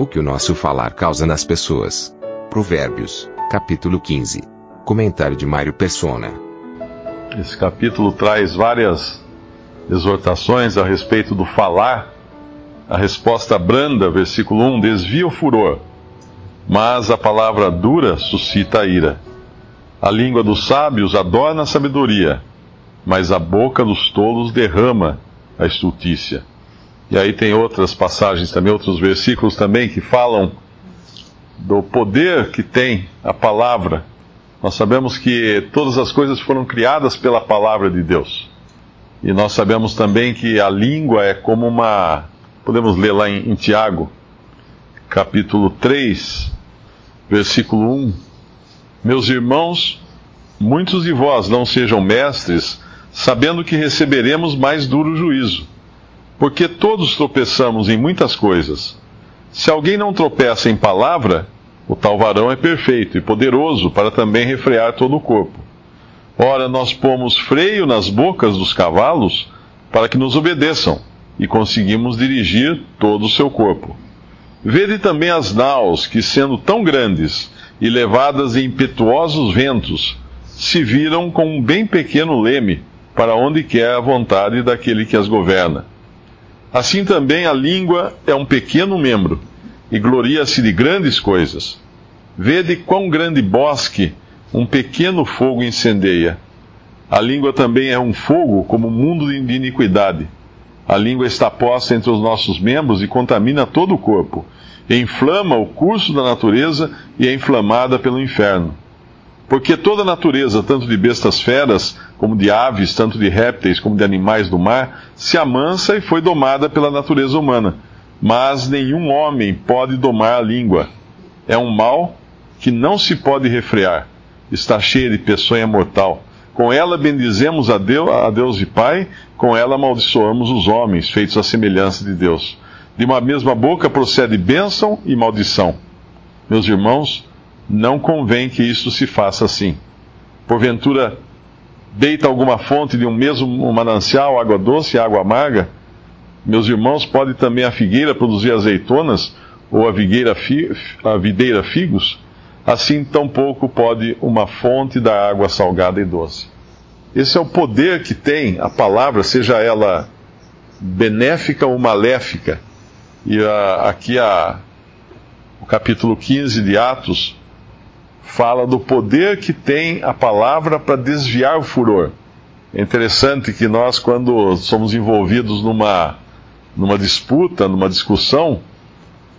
O que o nosso falar causa nas pessoas. Provérbios, capítulo 15. Comentário de Mário Persona. Esse capítulo traz várias exortações a respeito do falar. A resposta branda, versículo 1, desvia o furor, mas a palavra dura suscita a ira. A língua dos sábios adorna a sabedoria, mas a boca dos tolos derrama a estultícia. E aí tem outras passagens também, outros versículos também que falam do poder que tem a palavra. Nós sabemos que todas as coisas foram criadas pela palavra de Deus. E nós sabemos também que a língua é como uma. Podemos ler lá em, em Tiago, capítulo 3, versículo 1. Meus irmãos, muitos de vós não sejam mestres, sabendo que receberemos mais duro juízo porque todos tropeçamos em muitas coisas. Se alguém não tropeça em palavra, o tal varão é perfeito e poderoso para também refrear todo o corpo. Ora, nós pomos freio nas bocas dos cavalos para que nos obedeçam, e conseguimos dirigir todo o seu corpo. Vede também as naus, que sendo tão grandes e levadas em impetuosos ventos, se viram com um bem pequeno leme, para onde quer a vontade daquele que as governa. Assim também a língua é um pequeno membro e gloria-se de grandes coisas. Vede quão grande bosque um pequeno fogo incendeia. A língua também é um fogo como um mundo de iniquidade. A língua está posta entre os nossos membros e contamina todo o corpo. inflama o curso da natureza e é inflamada pelo inferno. Porque toda a natureza, tanto de bestas feras, como de aves, tanto de répteis como de animais do mar, se amansa e foi domada pela natureza humana. Mas nenhum homem pode domar a língua. É um mal que não se pode refrear. Está cheia de peçonha mortal. Com ela bendizemos a Deus, a Deus e Pai, com ela amaldiçoamos os homens, feitos à semelhança de Deus. De uma mesma boca procede bênção e maldição. Meus irmãos, não convém que isto se faça assim. Porventura, deita alguma fonte de um mesmo manancial, água doce e água amarga? Meus irmãos, pode também a figueira produzir azeitonas, ou a, fi, a videira figos? Assim tampouco pode uma fonte da água salgada e doce. Esse é o poder que tem a palavra, seja ela benéfica ou maléfica. E a, aqui a, o capítulo 15 de Atos fala do poder que tem a palavra para desviar o furor. É interessante que nós, quando somos envolvidos numa, numa disputa, numa discussão,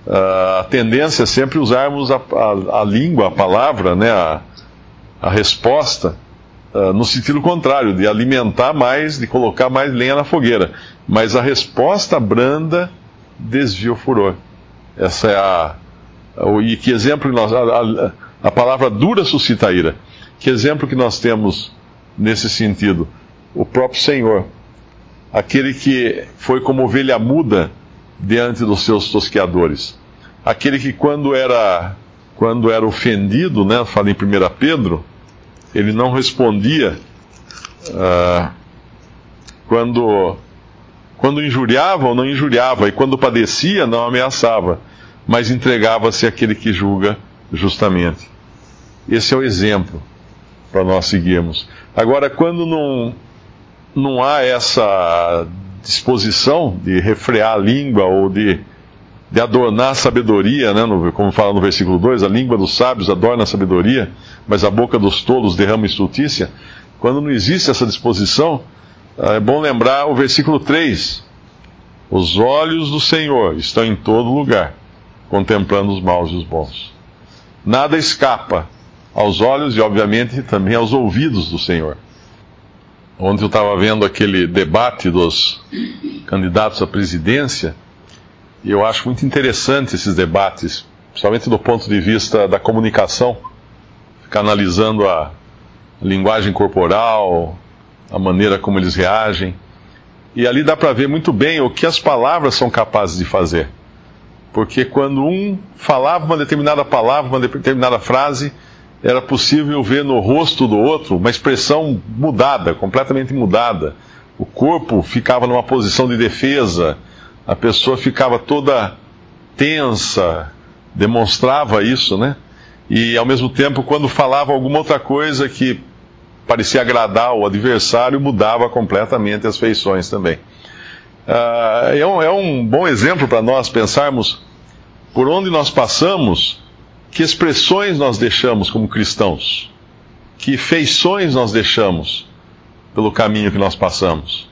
ah, a tendência é sempre usarmos a, a, a língua, a palavra, né, a, a resposta, uh, no sentido contrário, de alimentar mais, de colocar mais lenha na fogueira. Mas a resposta branda desvia o furor. Essa é a. E que exemplo nós. A, a palavra dura suscita ira. Que exemplo que nós temos nesse sentido? O próprio Senhor. Aquele que foi como ovelha muda diante dos seus tosqueadores. Aquele que quando era quando era ofendido, né, fala em 1 Pedro, ele não respondia uh, quando, quando injuriava ou não injuriava, e quando padecia, não ameaçava, mas entregava-se àquele que julga justamente. Esse é o exemplo para nós seguirmos. Agora, quando não, não há essa disposição de refrear a língua ou de, de adornar a sabedoria, né, no, como fala no versículo 2, a língua dos sábios adorna a sabedoria, mas a boca dos tolos derrama estultícia. Quando não existe essa disposição, é bom lembrar o versículo 3. Os olhos do Senhor estão em todo lugar, contemplando os maus e os bons. Nada escapa aos olhos e, obviamente, também aos ouvidos do Senhor. Ontem eu estava vendo aquele debate dos candidatos à presidência e eu acho muito interessante esses debates, principalmente do ponto de vista da comunicação, ficar analisando a linguagem corporal, a maneira como eles reagem. E ali dá para ver muito bem o que as palavras são capazes de fazer. Porque quando um falava uma determinada palavra, uma determinada frase, era possível ver no rosto do outro uma expressão mudada, completamente mudada. O corpo ficava numa posição de defesa, a pessoa ficava toda tensa, demonstrava isso, né? E ao mesmo tempo, quando falava alguma outra coisa que parecia agradar o adversário, mudava completamente as feições também. Uh, é, um, é um bom exemplo para nós pensarmos por onde nós passamos, que expressões nós deixamos como cristãos, que feições nós deixamos pelo caminho que nós passamos,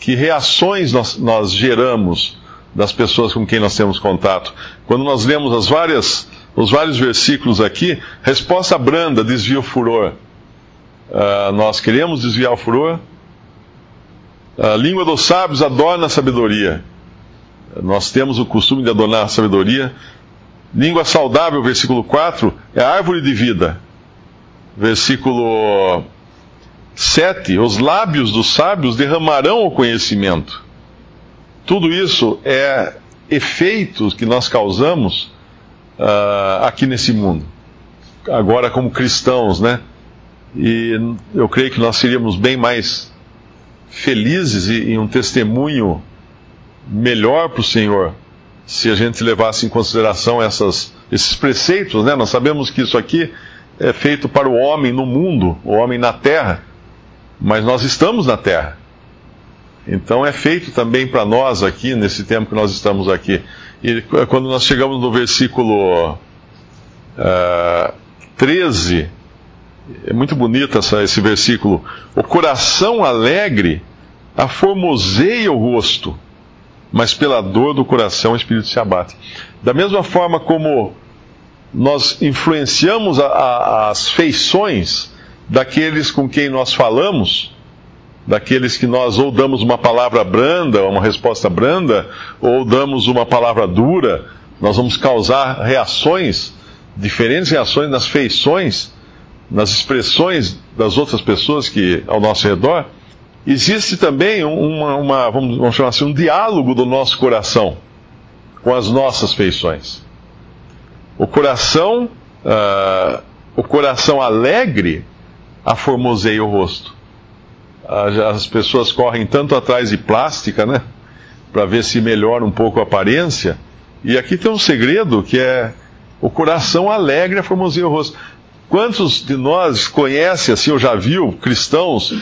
que reações nós, nós geramos das pessoas com quem nós temos contato. Quando nós lemos as várias, os vários versículos aqui, resposta branda desvia o furor. Uh, nós queremos desviar o furor. A língua dos sábios adorna a sabedoria. Nós temos o costume de adornar a sabedoria. Língua saudável, versículo 4, é a árvore de vida. Versículo 7, os lábios dos sábios derramarão o conhecimento. Tudo isso é efeitos que nós causamos uh, aqui nesse mundo. Agora, como cristãos, né? E eu creio que nós seríamos bem mais felizes e, e um testemunho melhor para o Senhor se a gente levasse em consideração essas, esses preceitos, né? Nós sabemos que isso aqui é feito para o homem no mundo, o homem na terra, mas nós estamos na terra. Então é feito também para nós aqui, nesse tempo que nós estamos aqui. E quando nós chegamos no versículo uh, eh, 13, é muito bonito essa, esse versículo. O coração alegre aformoseia o rosto, mas pela dor do coração o espírito se abate. Da mesma forma como nós influenciamos a, a, as feições daqueles com quem nós falamos, daqueles que nós ou damos uma palavra branda, uma resposta branda, ou damos uma palavra dura, nós vamos causar reações, diferentes reações nas feições, nas expressões das outras pessoas que ao nosso redor. Existe também uma, uma vamos, vamos chamar assim, um diálogo do nosso coração com as nossas feições. O coração, uh, o coração alegre aformoseia o rosto. As pessoas correm tanto atrás de plástica, né? Para ver se melhora um pouco a aparência. E aqui tem um segredo que é o coração alegre aformoseia o rosto. Quantos de nós conhecem, assim, ou já viu, cristãos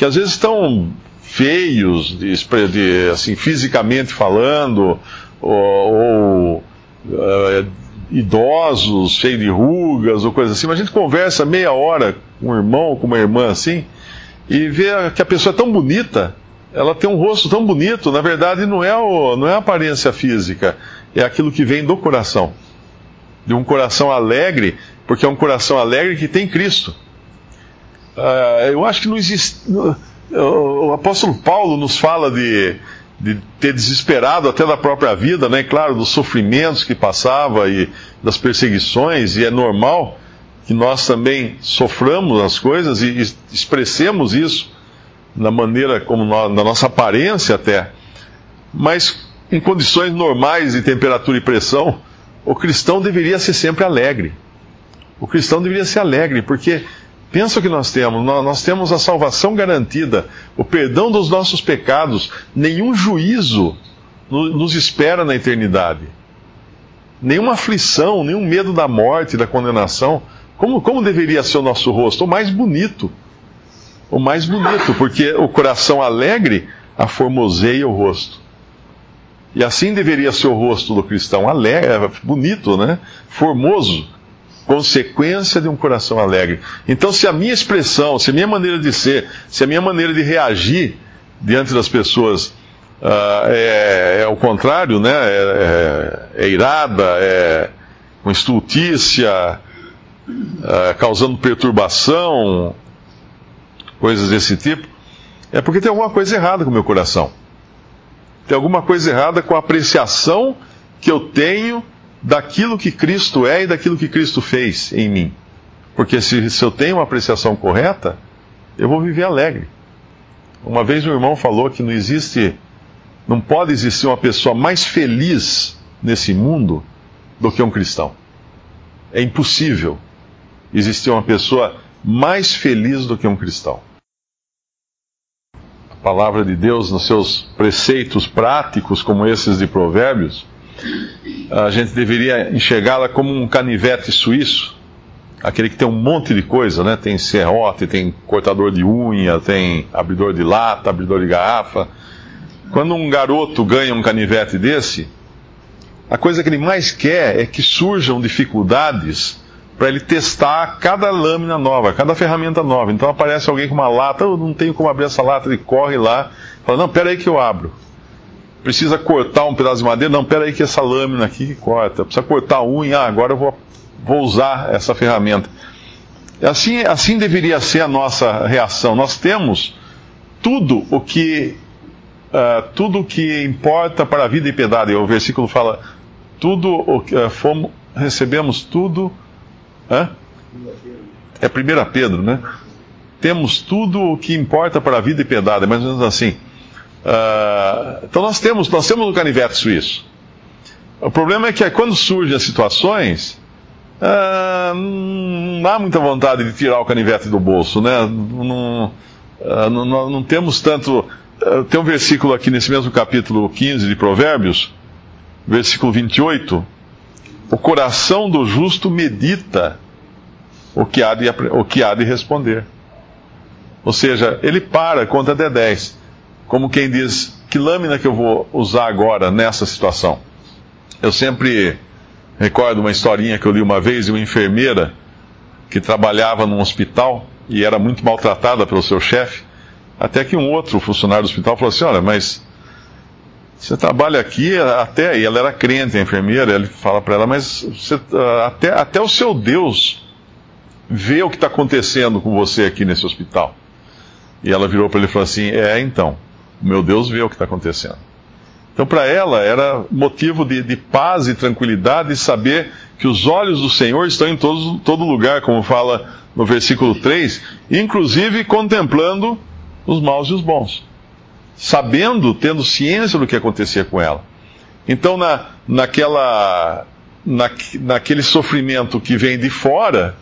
que às vezes estão feios, de, de, assim, fisicamente falando, ou, ou uh, idosos, cheios de rugas, ou coisa assim, mas a gente conversa meia hora com um irmão, com uma irmã assim, e vê que a pessoa é tão bonita, ela tem um rosto tão bonito, na verdade não é, o, não é a aparência física, é aquilo que vem do coração. De um coração alegre, porque é um coração alegre que tem Cristo. Uh, eu acho que não existe. O apóstolo Paulo nos fala de, de ter desesperado até da própria vida, né? Claro, dos sofrimentos que passava e das perseguições, e é normal que nós também soframos as coisas e expressemos isso na maneira como nós, na nossa aparência até. Mas em condições normais de temperatura e pressão, o cristão deveria ser sempre alegre. O cristão deveria ser alegre, porque Pensa o que nós temos: nós temos a salvação garantida, o perdão dos nossos pecados, nenhum juízo nos espera na eternidade, nenhuma aflição, nenhum medo da morte, da condenação. Como, como deveria ser o nosso rosto? O mais bonito. O mais bonito, porque o coração alegre aformoseia o rosto. E assim deveria ser o rosto do cristão, alegre, bonito, né? Formoso consequência de um coração alegre. Então, se a minha expressão, se a minha maneira de ser, se a minha maneira de reagir diante das pessoas uh, é, é, o contrário, né? É, é, é irada, é com estultícia, uh, causando perturbação, coisas desse tipo, é porque tem alguma coisa errada com o meu coração. Tem alguma coisa errada com a apreciação que eu tenho daquilo que Cristo é e daquilo que Cristo fez em mim. Porque se, se eu tenho uma apreciação correta, eu vou viver alegre. Uma vez um irmão falou que não existe, não pode existir uma pessoa mais feliz nesse mundo do que um cristão. É impossível existir uma pessoa mais feliz do que um cristão. A palavra de Deus, nos seus preceitos práticos, como esses de Provérbios, a gente deveria enxergá-la como um canivete suíço, aquele que tem um monte de coisa, né? Tem serrote, tem cortador de unha, tem abridor de lata, abridor de garrafa. Quando um garoto ganha um canivete desse, a coisa que ele mais quer é que surjam dificuldades para ele testar cada lâmina nova, cada ferramenta nova. Então aparece alguém com uma lata, eu não tenho como abrir essa lata, ele corre lá, fala, não, pera aí que eu abro. Precisa cortar um pedaço de madeira, não, pera aí que essa lâmina aqui corta. Precisa cortar a unha, ah, agora eu vou, vou usar essa ferramenta. Assim, assim deveria ser a nossa reação. Nós temos tudo o que uh, tudo o que importa para a vida e piedade. O versículo fala tudo o que uh, fomos, recebemos tudo. Hã? É 1 Pedro, né? Temos tudo o que importa para a vida e piedade, mais ou menos assim. Uh, então nós temos, nós temos o canivete suíço. O problema é que quando surgem as situações, uh, não há muita vontade de tirar o canivete do bolso, né? Não, uh, não, não temos tanto. tem um versículo aqui nesse mesmo capítulo 15 de Provérbios, versículo 28, o coração do justo medita o que há de, o que há de responder. Ou seja, ele para, conta até 10. Como quem diz, que lâmina que eu vou usar agora nessa situação? Eu sempre recordo uma historinha que eu li uma vez de uma enfermeira que trabalhava num hospital e era muito maltratada pelo seu chefe, até que um outro funcionário do hospital falou assim: Olha, mas você trabalha aqui até, e ela era crente, a enfermeira, ele fala para ela, mas você, ah, até, até o seu Deus vê o que está acontecendo com você aqui nesse hospital. E ela virou para ele e falou assim: É, então, meu Deus vê o que está acontecendo. Então, para ela, era motivo de, de, paz e tranquilidade saber que os olhos do Senhor estão em todo, todo lugar, como fala no versículo 3, inclusive contemplando os maus e os bons sabendo, tendo ciência do que acontecia com ela. Então, na, naquela, na, naquele sofrimento que vem de fora,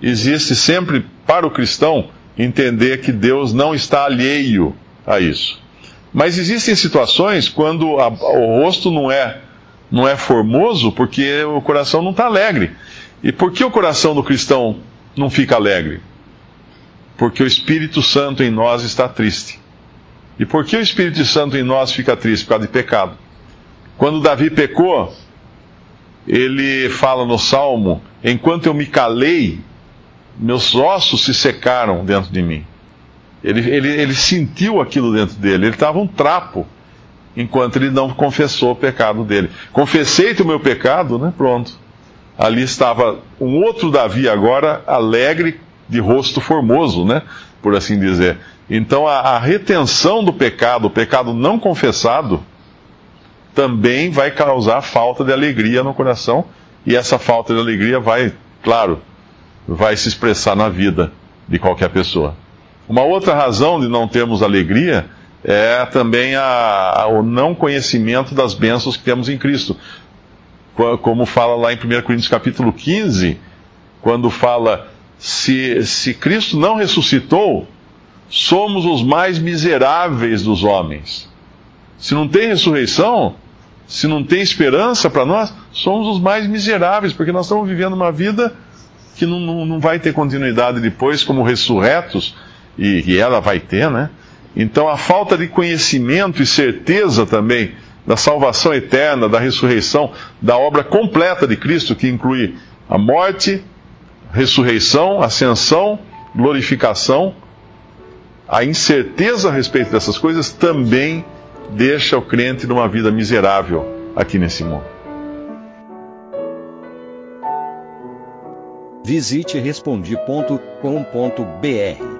existe sempre para o cristão entender que Deus não está alheio a isso. Mas existem situações quando a, o rosto não é, não é formoso porque o coração não está alegre. E por que o coração do cristão não fica alegre? Porque o Espírito Santo em nós está triste. E por que o Espírito Santo em nós fica triste? Por causa de pecado. Quando Davi pecou, ele fala no Salmo: Enquanto eu me calei, meus ossos se secaram dentro de mim. Ele, ele, ele sentiu aquilo dentro dele, ele estava um trapo, enquanto ele não confessou o pecado dele. Confessei-te o meu pecado, né? Pronto. Ali estava um outro Davi agora, alegre, de rosto formoso, né? Por assim dizer. Então a, a retenção do pecado, o pecado não confessado, também vai causar falta de alegria no coração, e essa falta de alegria vai, claro, vai se expressar na vida de qualquer pessoa. Uma outra razão de não termos alegria é também a, a, o não conhecimento das bênçãos que temos em Cristo. Como fala lá em 1 Coríntios capítulo 15, quando fala, se, se Cristo não ressuscitou, somos os mais miseráveis dos homens. Se não tem ressurreição, se não tem esperança para nós, somos os mais miseráveis, porque nós estamos vivendo uma vida que não, não, não vai ter continuidade depois, como ressurretos, e, e ela vai ter, né? Então a falta de conhecimento e certeza também da salvação eterna, da ressurreição, da obra completa de Cristo, que inclui a morte, ressurreição, ascensão, glorificação a incerteza a respeito dessas coisas também deixa o crente numa vida miserável aqui nesse mundo. Visite respondi.com.br.